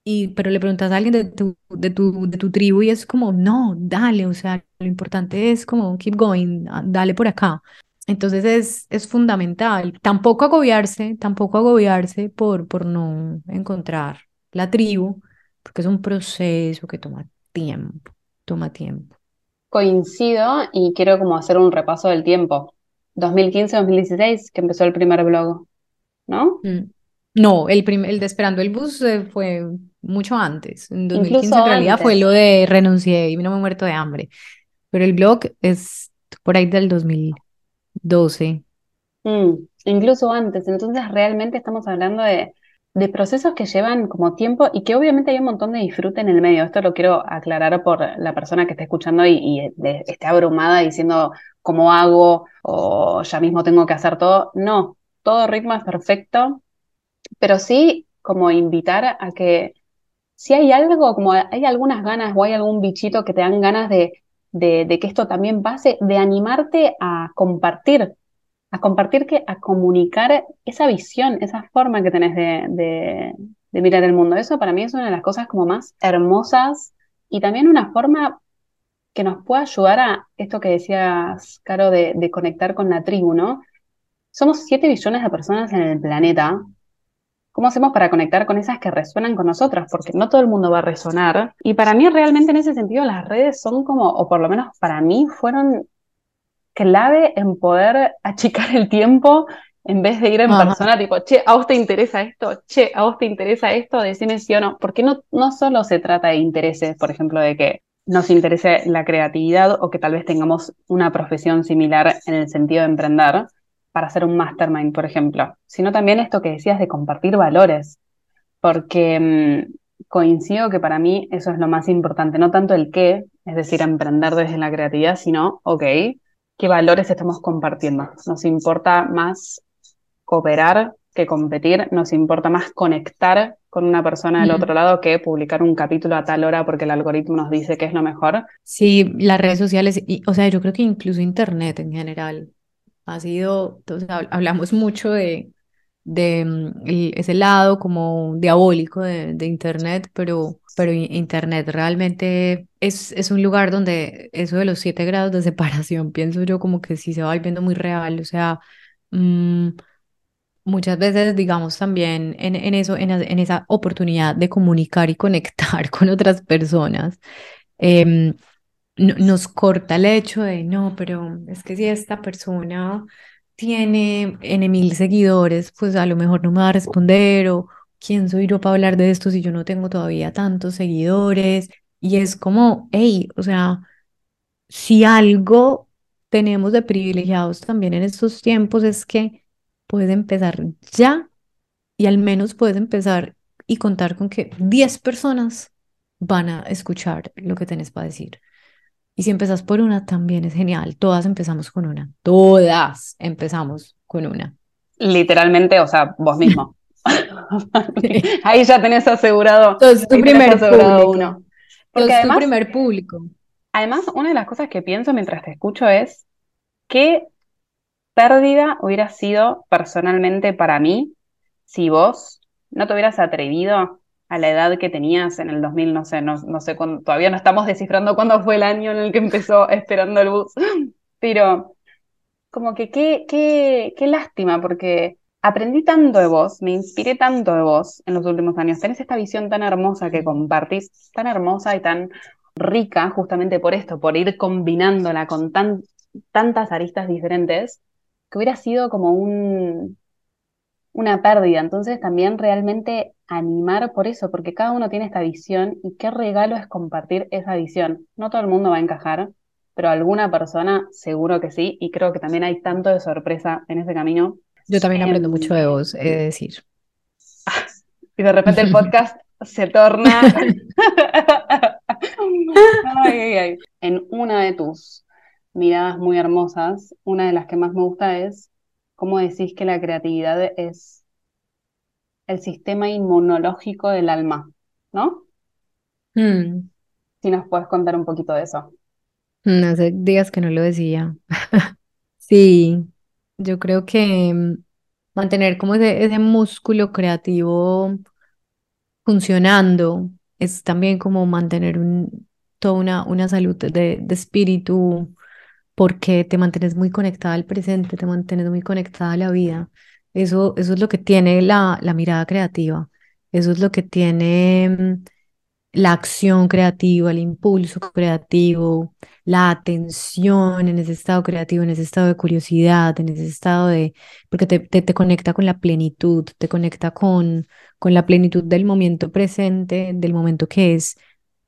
y, pero le preguntas a alguien de tu, de, tu, de tu tribu y es como, no, dale, o sea, lo importante es como, keep going, ah, dale por acá. Entonces es, es fundamental. Tampoco agobiarse, tampoco agobiarse por, por no encontrar la tribu, porque es un proceso que toma tiempo, toma tiempo. Coincido y quiero como hacer un repaso del tiempo. 2015-2016 que empezó el primer blog, ¿no? Mm. No, el, el de Esperando el Bus eh, fue mucho antes. En 2015 en realidad fue lo de renuncié y no me he muerto de hambre. Pero el blog es por ahí del 2012. Mm, incluso antes. Entonces realmente estamos hablando de, de procesos que llevan como tiempo y que obviamente hay un montón de disfrute en el medio. Esto lo quiero aclarar por la persona que está escuchando y, y esté abrumada diciendo, cómo hago o ya mismo tengo que hacer todo. No, todo ritmo es perfecto, pero sí como invitar a que si hay algo, como hay algunas ganas o hay algún bichito que te dan ganas de, de, que esto también pase, de animarte a compartir, a compartir, que, a comunicar esa visión, esa forma que tenés de, de mirar el mundo. Eso para mí es una de las cosas como más hermosas y también una forma que nos pueda ayudar a esto que decías, Caro, de, conectar con la tribu, ¿no? Somos 7 billones de personas en el planeta. ¿Cómo hacemos para conectar con esas que resuenan con nosotras? Porque no todo el mundo va a resonar. Y para mí realmente en ese sentido las redes son como, o por lo menos para mí fueron clave en poder achicar el tiempo en vez de ir en persona, tipo, che, ¿a vos te interesa esto? Che, ¿a vos te interesa esto? Decime sí o no. Porque no, no solo se trata de intereses, por ejemplo, de que nos interese la creatividad o que tal vez tengamos una profesión similar en el sentido de emprender. para hacer un mastermind, por ejemplo, sino también esto que decías de compartir valores, porque mm, coincido que para mí eso es lo más importante, no tanto el qué, es decir, emprender desde la creatividad, sino, ok, ¿qué valores estamos compartiendo? Nos importa más cooperar que competir, nos importa más conectar con una persona del otro lado que publicar un capítulo a tal hora porque el algoritmo nos dice que es lo mejor. Sí, las redes sociales, y, o sea, yo creo que incluso Internet en general ha sido, hablamos mucho de, de mm, ese lado como diabólico de, de, Internet, pero, pero Internet realmente es, es un lugar donde eso de los siete grados de separación, pienso yo como que sí se va volviendo muy real, o sea, mmm, muchas veces, digamos, también en, en eso, en, en, esa oportunidad de comunicar y conectar con otras personas, eh, nos corta el hecho de, no, pero es que si esta persona tiene N mil seguidores, pues a lo mejor no me va a responder o quién soy yo para hablar de esto si yo no tengo todavía tantos seguidores. Y es como, hey, o sea, si algo tenemos de privilegiados también en estos tiempos es que puedes empezar ya y al menos puedes empezar y contar con que 10 personas van a escuchar lo que tenés para decir. Y si empezas por una, también es genial. Todas empezamos con una. Todas empezamos con una. Literalmente, o sea, vos mismo. Ahí ya tenés asegurado. Entonces, tu primer público. Uno. Porque además, tu primer público. Además, una de las cosas que pienso mientras te escucho es qué pérdida hubiera sido personalmente para mí si vos no te hubieras atrevido a la edad que tenías en el 2000, no sé, no, sé, cuándo, todavía no estamos descifrando cuándo fue el año en el que empezó esperando el bus, pero como que qué, qué, qué lástima, porque aprendí tanto de vos, me inspiré tanto de vos en los últimos años, tenés esta visión tan hermosa que compartís, tan hermosa y tan rica justamente por esto, por ir combinándola con tan, tantas aristas diferentes, que hubiera sido como un, una pérdida. Entonces también realmente animar por eso, porque cada uno tiene esta visión y qué regalo es compartir esa visión. No todo el mundo va a encajar, pero alguna persona seguro que sí, y creo que también hay tanto de sorpresa en ese camino. Yo también aprendo mucho de vos, he de decir. y de repente el podcast se torna... En una de tus miradas muy hermosas, una de las que más me gusta es cómo decís que la creatividad es el sistema inmunológico del alma, ¿no? Hmm. Si nos puedes contar un poquito de eso. Mm, hace días que no lo decía. sí, yo creo que mm, mantener como ese, músculo creativo funcionando es también como mantener un, toda una, una salud de, de espíritu porque te mantienes muy conectada al presente, te mantienes muy conectada a la vida. Eso, eso es lo que tiene la, mirada creativa, eso es lo que tiene mm, la acción creativa, el impulso creativo, la atención en ese estado creativo, en ese estado de curiosidad, en ese estado de, porque te, te, conecta con la plenitud, te conecta con, con la plenitud del momento presente, del momento que es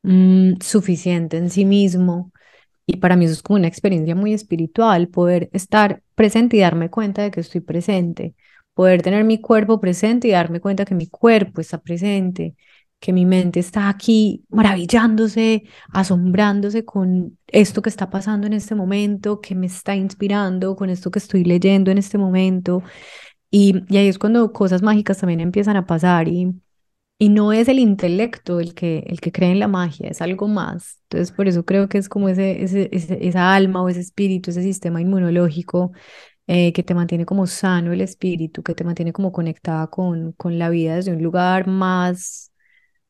mm, suficiente en sí mismo y para mí eso es como una experiencia muy espiritual, poder estar presente y darme cuenta de que estoy presente, poder tener mi cuerpo presente y darme cuenta que mi cuerpo está presente, que mi mente está aquí maravillándose, asombrándose con esto que está pasando en este momento, que me está inspirando, con esto que estoy leyendo en este momento. Y, y ahí es cuando cosas mágicas también empiezan a pasar y, y no es el intelecto el que, el que cree en la magia, es algo más. Entonces, por eso creo que es como ese, ese, esa alma o ese espíritu, ese sistema inmunológico eh, que te mantiene como sano el espíritu, que te mantiene como conectada con, con la vida desde un lugar más,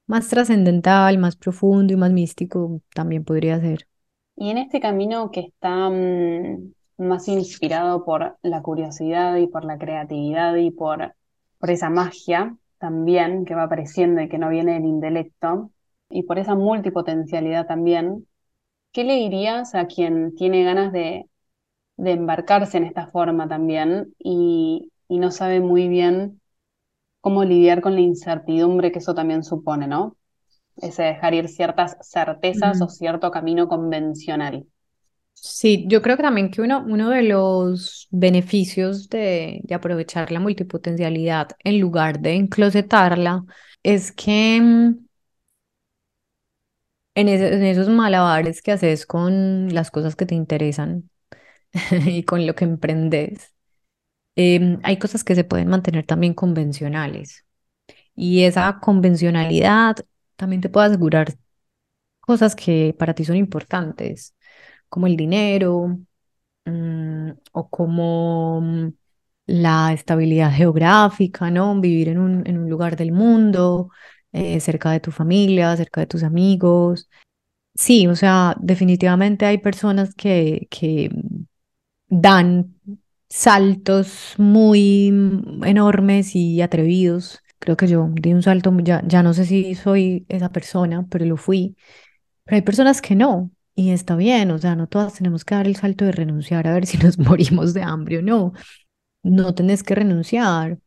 más trascendental, más profundo y más místico, también podría ser. Y en este camino que está mm, más inspirado por la curiosidad y por la creatividad y por, por esa magia, también que va apareciendo y que no viene del intelecto, y por esa multipotencialidad también, ¿qué le dirías a quien tiene ganas de, de embarcarse en esta forma también y, y, no sabe muy bien cómo lidiar con la incertidumbre que eso también supone, ¿no? Ese dejar ir ciertas certezas o cierto camino convencional. Sí, yo creo que también que uno, uno de los beneficios de, de aprovechar la multipotencialidad en lugar de enclosetarla es que mm, en, esos malabares que haces con las cosas que te interesan y con lo que emprendes, em, hay cosas que se pueden mantener también convencionales. Y esa convencionalidad también te puede asegurar cosas que para ti son importantes, como el dinero mm, o como mm, la estabilidad geográfica, ¿no? Vivir en un, en un lugar del mundo, eh, cerca de tu familia, cerca de tus amigos. Sí, o sea, definitivamente hay personas que, que dan saltos muy enormes y atrevidos. Creo que yo di un salto, ya, ya no sé si soy esa persona, pero lo fui. Pero hay personas que no, y está bien, o sea, no todas tenemos que dar el salto de renunciar a ver si nos morimos de hambre o no. No tenés que renunciar,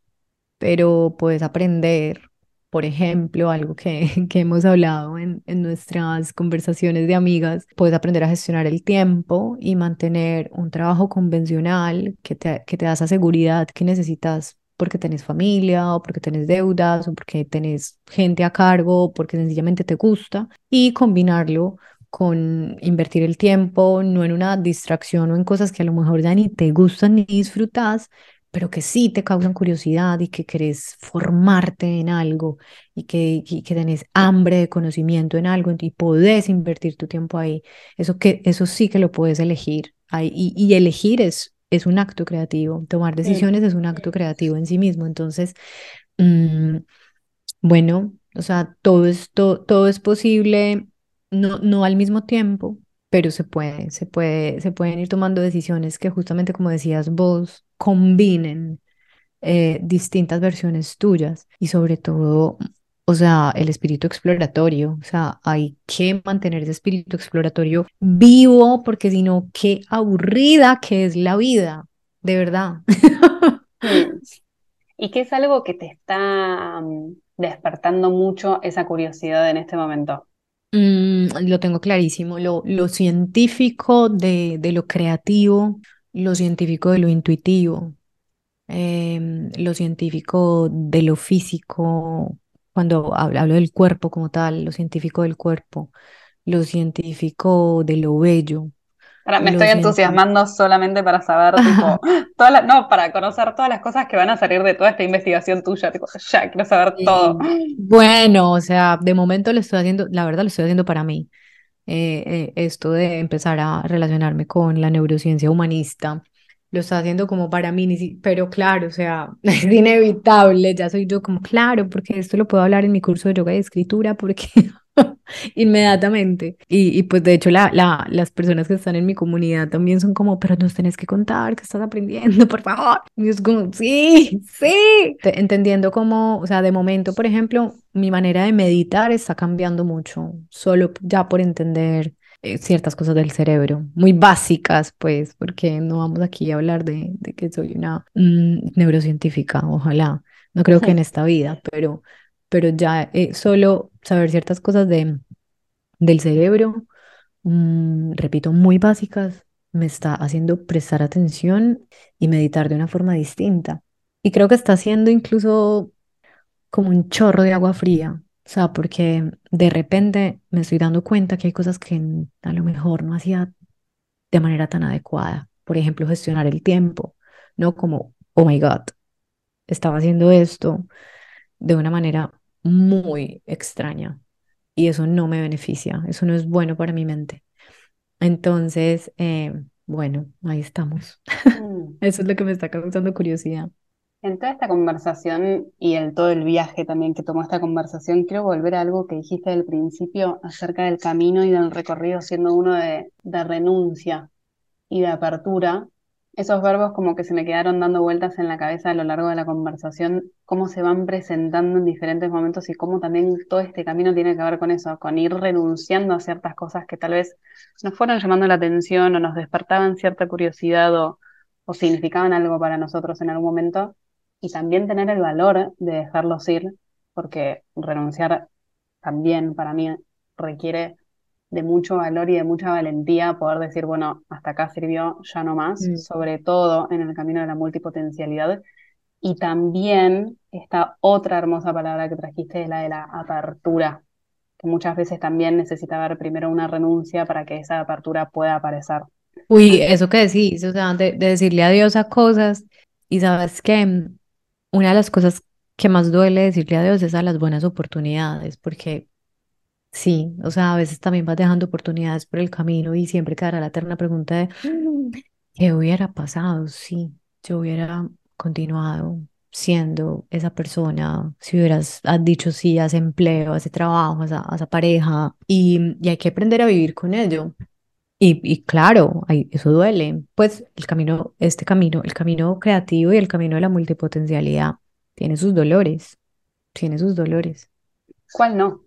pero puedes aprender por ejemplo, algo que, que hemos hablado en, en, nuestras conversaciones de amigas, puedes aprender a gestionar el tiempo y mantener un trabajo convencional que te, que te da esa seguridad que necesitas porque tenés familia o porque tenés deudas o porque tenés gente a cargo o porque sencillamente te gusta y combinarlo con invertir el tiempo, no en una distracción o en cosas que a lo mejor ya ni te gustan ni disfrutas, pero que sí te causan curiosidad y que querés formarte en algo y que, que tenés hambre de conocimiento en algo y podés invertir tu tiempo ahí, eso, que, eso sí que lo puedes elegir. Ahí, y, y elegir es, es un acto creativo, tomar decisiones es un acto creativo en sí mismo. Entonces, mmm, bueno, o sea, todo es, todo es posible, no, no al mismo tiempo, pero se puede, se puede, se pueden ir tomando decisiones que justamente como decías vos, combinen eh, distintas versiones tuyas y sobre todo, o sea, el espíritu exploratorio, o sea, hay que mantener ese espíritu exploratorio vivo porque si no, qué aburrida que es la vida, de verdad. ¿Y qué es algo que te está mm, despertando mucho esa curiosidad en este momento? Mm, lo tengo clarísimo, lo, lo científico de, de, lo creativo, lo científico de lo intuitivo, em, lo científico de lo físico, cuando hablo, hablo, del cuerpo como tal, lo científico del cuerpo, lo científico de lo bello, me estoy entusiasmando solamente para saber, tipo, no, para conocer todas las cosas que van a salir de toda esta investigación tuya, tipo, ya quiero saber todo. Bueno, o sea, de momento lo estoy haciendo, la verdad lo estoy haciendo para mí. Eh, eh, esto de empezar a relacionarme con la neurociencia humanista, lo estoy haciendo como para mí, pero claro, o sea, es inevitable, ya soy yo como, claro, porque esto lo puedo hablar en mi curso de yoga y escritura, porque inmediatamente. Y, y, pues de hecho la, la, las personas que están en mi comunidad también son como, pero nos tenés que contar que estás aprendiendo, por favor. Y es como, sí, sí. Entendiendo como, o sea, de momento, por ejemplo, mi manera de meditar está cambiando mucho, solo ya por entender eh, ciertas cosas del cerebro, muy básicas, pues, porque no vamos aquí a hablar de, de que soy una mm, neurocientífica, ojalá. No creo que en esta vida, pero pero ya eh, solo saber ciertas cosas de, del cerebro, mm, repito, muy básicas, me está haciendo prestar atención y meditar de una forma distinta. Y creo que está haciendo incluso como un chorro de agua fría, o sea, porque de repente me estoy dando cuenta que hay cosas que a lo mejor no hacía de manera tan adecuada. Por ejemplo, gestionar el tiempo, ¿no? Como, oh my God, estaba haciendo esto de una manera muy extraña y eso no me beneficia, eso no es bueno para mi mente. Entonces, eh, bueno, ahí estamos. Mm. Eso es lo que me está causando curiosidad. En toda esta conversación y en todo el viaje también que tomó esta conversación, quiero volver a algo que dijiste al principio acerca del camino y del recorrido siendo uno de, de renuncia y de apertura, esos verbos como que se me quedaron dando vueltas en la cabeza a lo largo de la conversación, cómo se van presentando en diferentes momentos y cómo también todo este camino tiene que ver con eso, con ir renunciando a ciertas cosas que tal vez nos fueron llamando la atención o nos despertaban cierta curiosidad o, o significaban algo para nosotros en algún momento, y también tener el valor de dejarlos ir, porque renunciar también para mí requiere de mucho valor y de mucha valentía poder decir, bueno, hasta acá sirvió, ya no más, mm. sobre todo en el camino de la multipotencialidad. Y también esta otra hermosa palabra que trajiste es la de la apertura, que muchas veces también necesita haber primero una renuncia para que esa apertura pueda aparecer. Uy, eso que decís, o sea, de, decirle adiós a cosas y sabes que una de las cosas que más duele decirle adiós es a las buenas oportunidades, porque sí, o sea, a veces también vas dejando oportunidades por el camino y siempre quedará la eterna pregunta de ¿qué hubiera pasado si yo hubiera continuado siendo esa persona, si hubieras dicho sí a ese empleo, a ese trabajo, a esa, pareja, y, y hay que aprender a vivir con ello. Y, claro, eso duele. Pues el camino, este camino, el camino creativo y el camino de la multipotencialidad tiene sus dolores, tiene sus dolores. ¿Cuál no?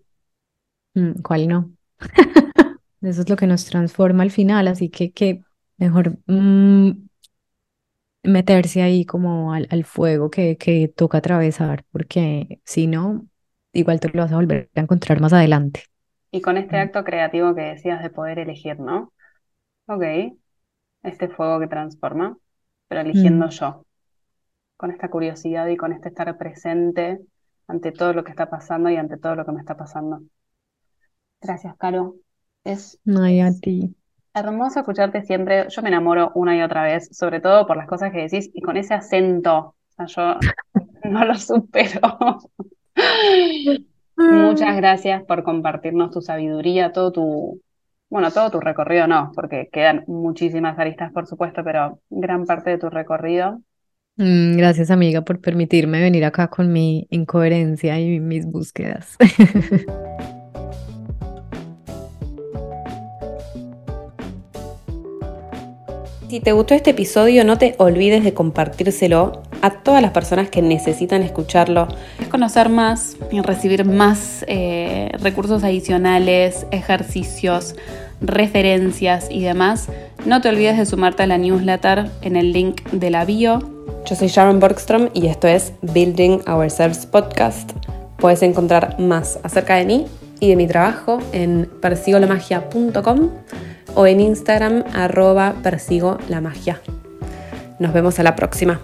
Mm, ¿Cuál no? Eso es lo que nos transforma al final, así que, que mejor mm, meterse ahí como al, fuego que, que toca atravesar, porque si no, igual te lo vas a volver a encontrar más adelante. Y con este mm. acto creativo que decías de poder elegir, ¿no? Ok, este fuego que transforma, pero eligiendo mm. yo, con esta curiosidad y con este estar presente ante todo lo que está pasando y ante todo lo que me está pasando. Gracias, Caro. Es, Ay, a ti. hermoso escucharte siempre. Yo me enamoro una y otra vez, sobre todo por las cosas que decís y con ese acento. O sea, yo no lo supero. Muchas gracias por compartirnos tu sabiduría, todo tu, bueno, todo tu recorrido no, porque quedan muchísimas aristas, por supuesto, pero gran parte de tu recorrido. Mm, gracias, amiga, por permitirme venir acá con mi incoherencia y mis búsquedas. Si te gustó este episodio, no te olvides de compartírselo a todas las personas que necesitan escucharlo. Es conocer más y recibir más eh, recursos adicionales, ejercicios, referencias y demás. No te olvides de sumarte a la newsletter en el link de la bio. Yo soy Sharon Borgstrom y esto es Building Ourselves Podcast. Puedes encontrar más acerca de mí y de mi trabajo en persigolamagia.com o en Instagram arroba persigo la magia. Nos vemos a la próxima.